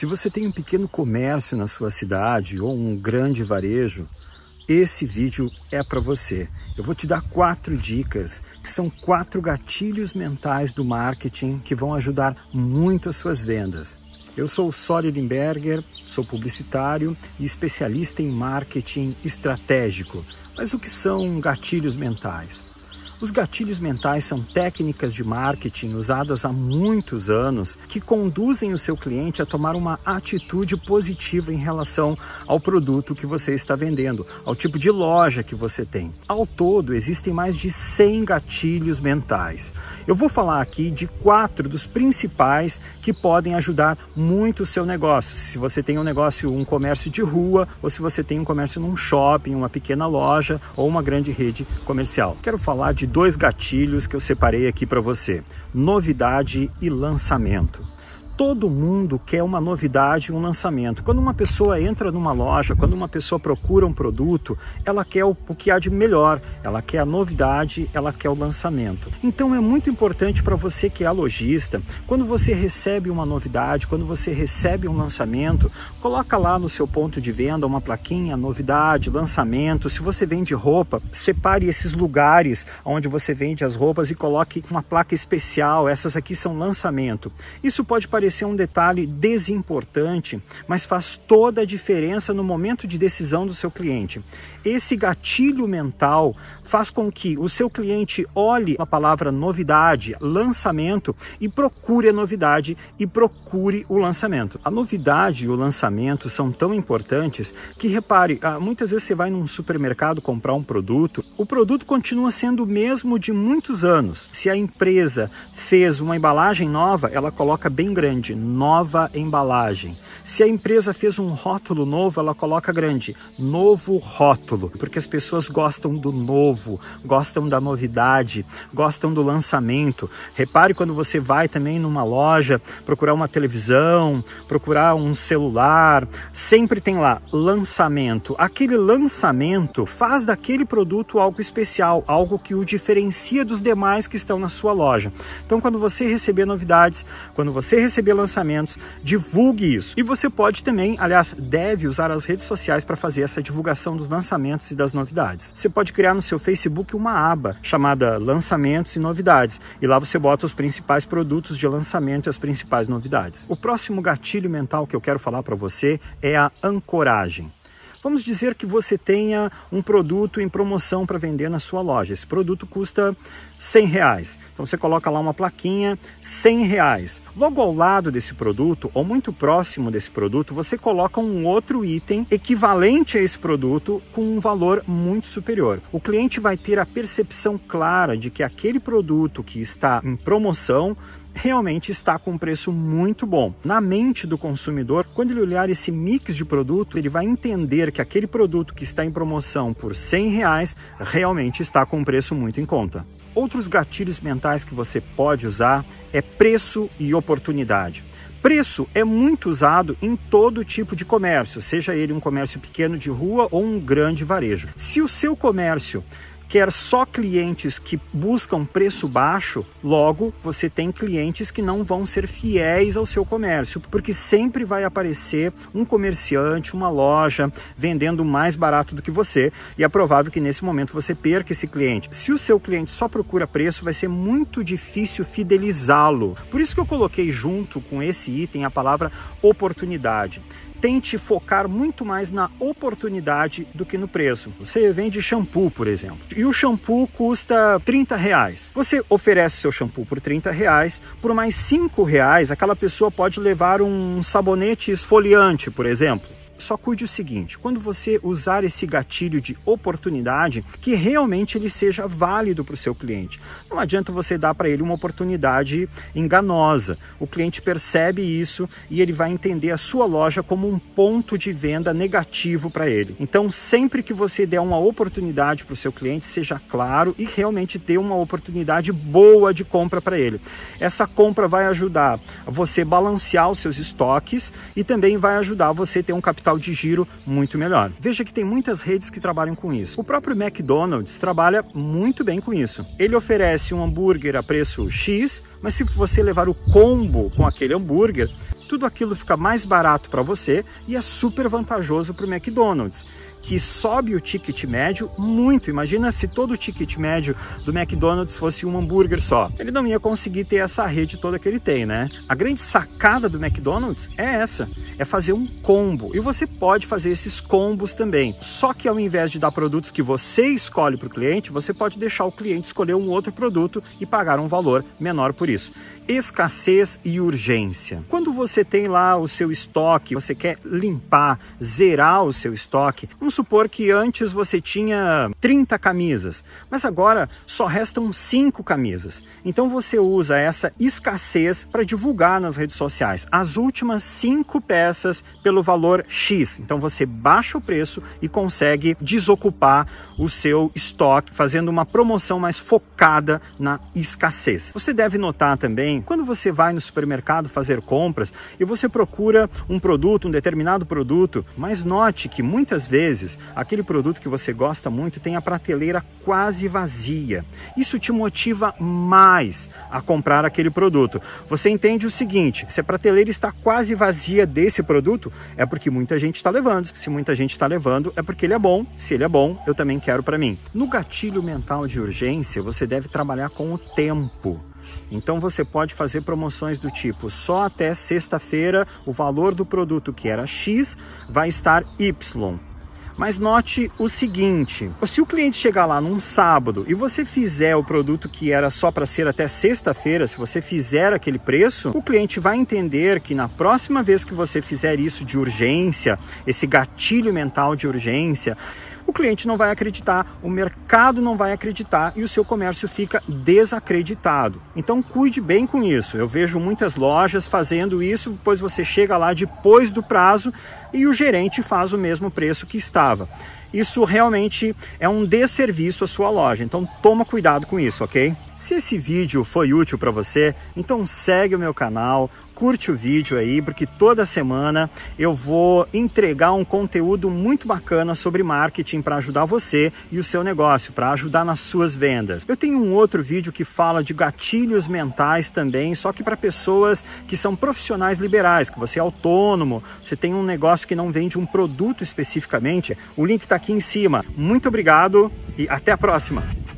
Se você tem um pequeno comércio na sua cidade ou um grande varejo, esse vídeo é para você. Eu vou te dar quatro dicas, que são quatro gatilhos mentais do marketing que vão ajudar muito as suas vendas. Eu sou o Sóli Limberger, sou publicitário e especialista em marketing estratégico. Mas o que são gatilhos mentais? Os gatilhos mentais são técnicas de marketing usadas há muitos anos que conduzem o seu cliente a tomar uma atitude positiva em relação ao produto que você está vendendo, ao tipo de loja que você tem. Ao todo, existem mais de 100 gatilhos mentais. Eu vou falar aqui de quatro dos principais que podem ajudar muito o seu negócio. Se você tem um negócio, um comércio de rua, ou se você tem um comércio num shopping, uma pequena loja ou uma grande rede comercial. Quero falar de dois gatilhos que eu separei aqui para você: novidade e lançamento. Todo mundo quer uma novidade, um lançamento. Quando uma pessoa entra numa loja, quando uma pessoa procura um produto, ela quer o, o que há de melhor, ela quer a novidade, ela quer o lançamento. Então é muito importante para você que é lojista, quando você recebe uma novidade, quando você recebe um lançamento, coloca lá no seu ponto de venda uma plaquinha, novidade, lançamento. Se você vende roupa, separe esses lugares onde você vende as roupas e coloque uma placa especial. Essas aqui são lançamento. Isso pode parecer parecer um detalhe desimportante, mas faz toda a diferença no momento de decisão do seu cliente. Esse gatilho mental faz com que o seu cliente olhe a palavra novidade, lançamento e procure a novidade e procure o lançamento. A novidade e o lançamento são tão importantes que repare, ah, muitas vezes você vai num supermercado comprar um produto, o produto continua sendo o mesmo de muitos anos. Se a empresa fez uma embalagem nova, ela coloca bem grande grande, nova embalagem. Se a empresa fez um rótulo novo, ela coloca grande, novo rótulo, porque as pessoas gostam do novo, gostam da novidade, gostam do lançamento. Repare quando você vai também numa loja procurar uma televisão, procurar um celular, sempre tem lá lançamento. Aquele lançamento faz daquele produto algo especial, algo que o diferencia dos demais que estão na sua loja. Então, quando você receber novidades, quando você receber receber lançamentos, divulgue isso. E você pode também, aliás, deve usar as redes sociais para fazer essa divulgação dos lançamentos e das novidades. Você pode criar no seu Facebook uma aba chamada Lançamentos e Novidades, e lá você bota os principais produtos de lançamento e as principais novidades. O próximo gatilho mental que eu quero falar para você é a ancoragem. Vamos dizer que você tenha um produto em promoção para vender na sua loja. Esse produto custa 100 reais. Então você coloca lá uma plaquinha, 100 reais. Logo ao lado desse produto, ou muito próximo desse produto, você coloca um outro item equivalente a esse produto com um valor muito superior. O cliente vai ter a percepção clara de que aquele produto que está em promoção realmente está com um preço muito bom. Na mente do consumidor, quando ele olhar esse mix de produto, ele vai entender que aquele produto que está em promoção por 100 reais realmente está com um preço muito em conta. Outros gatilhos mentais que você pode usar é preço e oportunidade. Preço é muito usado em todo tipo de comércio, seja ele um comércio pequeno de rua ou um grande varejo. Se o seu comércio quer só clientes que buscam preço baixo, logo você tem clientes que não vão ser fiéis ao seu comércio, porque sempre vai aparecer um comerciante, uma loja vendendo mais barato do que você, e é provável que nesse momento você perca esse cliente. Se o seu cliente só procura preço, vai ser muito difícil fidelizá-lo. Por isso que eu coloquei junto com esse item a palavra oportunidade tente focar muito mais na oportunidade do que no preço. Você vende shampoo, por exemplo, e o shampoo custa 30 reais. Você oferece seu shampoo por 30 reais, por mais 5 reais, aquela pessoa pode levar um sabonete esfoliante, por exemplo. Só cuide o seguinte, quando você usar esse gatilho de oportunidade, que realmente ele seja válido para o seu cliente. Não adianta você dar para ele uma oportunidade enganosa. O cliente percebe isso e ele vai entender a sua loja como um ponto de venda negativo para ele. Então, sempre que você der uma oportunidade para o seu cliente, seja claro e realmente dê uma oportunidade boa de compra para ele. Essa compra vai ajudar você balancear os seus estoques e também vai ajudar você ter um capital capital de giro muito melhor. Veja que tem muitas redes que trabalham com isso. O próprio McDonald's trabalha muito bem com isso. Ele oferece um hambúrguer a preço X, mas se você levar o combo com aquele hambúrguer, tudo aquilo fica mais barato para você e é super vantajoso para o McDonald's que sobe o ticket médio muito. Imagina se todo o ticket médio do McDonald's fosse um hambúrguer só. Ele não ia conseguir ter essa rede toda que ele tem, né? A grande sacada do McDonald's é essa, é fazer um combo. E você pode fazer esses combos também. Só que ao invés de dar produtos que você escolhe para o cliente, você pode deixar o cliente escolher um outro produto e pagar um valor menor por isso escassez e urgência. Quando você tem lá o seu estoque, você quer limpar, zerar o seu estoque, vamos supor que antes você tinha 30 camisas, mas agora só restam 5 camisas. Então você usa essa escassez para divulgar nas redes sociais as últimas 5 peças pelo valor X. Então você baixa o preço e consegue desocupar o seu estoque, fazendo uma promoção mais focada na escassez. Você deve notar também quando você vai no supermercado fazer compras e você procura um produto, um determinado produto, mas note que muitas vezes aquele produto que você gosta muito tem a prateleira quase vazia. Isso te motiva mais a comprar aquele produto. Você entende o seguinte: se a prateleira está quase vazia desse produto, é porque muita gente está levando. Se muita gente está levando, é porque ele é bom. Se ele é bom, eu também quero para mim. No gatilho mental de urgência, você deve trabalhar com o tempo. Então você pode fazer promoções do tipo só até sexta-feira o valor do produto que era X vai estar Y. Mas note o seguinte: se o cliente chegar lá num sábado e você fizer o produto que era só para ser até sexta-feira, se você fizer aquele preço, o cliente vai entender que na próxima vez que você fizer isso de urgência, esse gatilho mental de urgência, o cliente não vai acreditar, o mercado não vai acreditar e o seu comércio fica desacreditado. Então cuide bem com isso. Eu vejo muitas lojas fazendo isso, depois você chega lá depois do prazo e o gerente faz o mesmo preço que estava. Isso realmente é um desserviço à sua loja, então toma cuidado com isso, ok? Se esse vídeo foi útil para você, então segue o meu canal, curte o vídeo aí, porque toda semana eu vou entregar um conteúdo muito bacana sobre marketing para ajudar você e o seu negócio, para ajudar nas suas vendas. Eu tenho um outro vídeo que fala de gatilhos mentais também, só que para pessoas que são profissionais liberais, que você é autônomo, você tem um negócio que não vende um produto especificamente. O link está aqui em cima. Muito obrigado e até a próxima!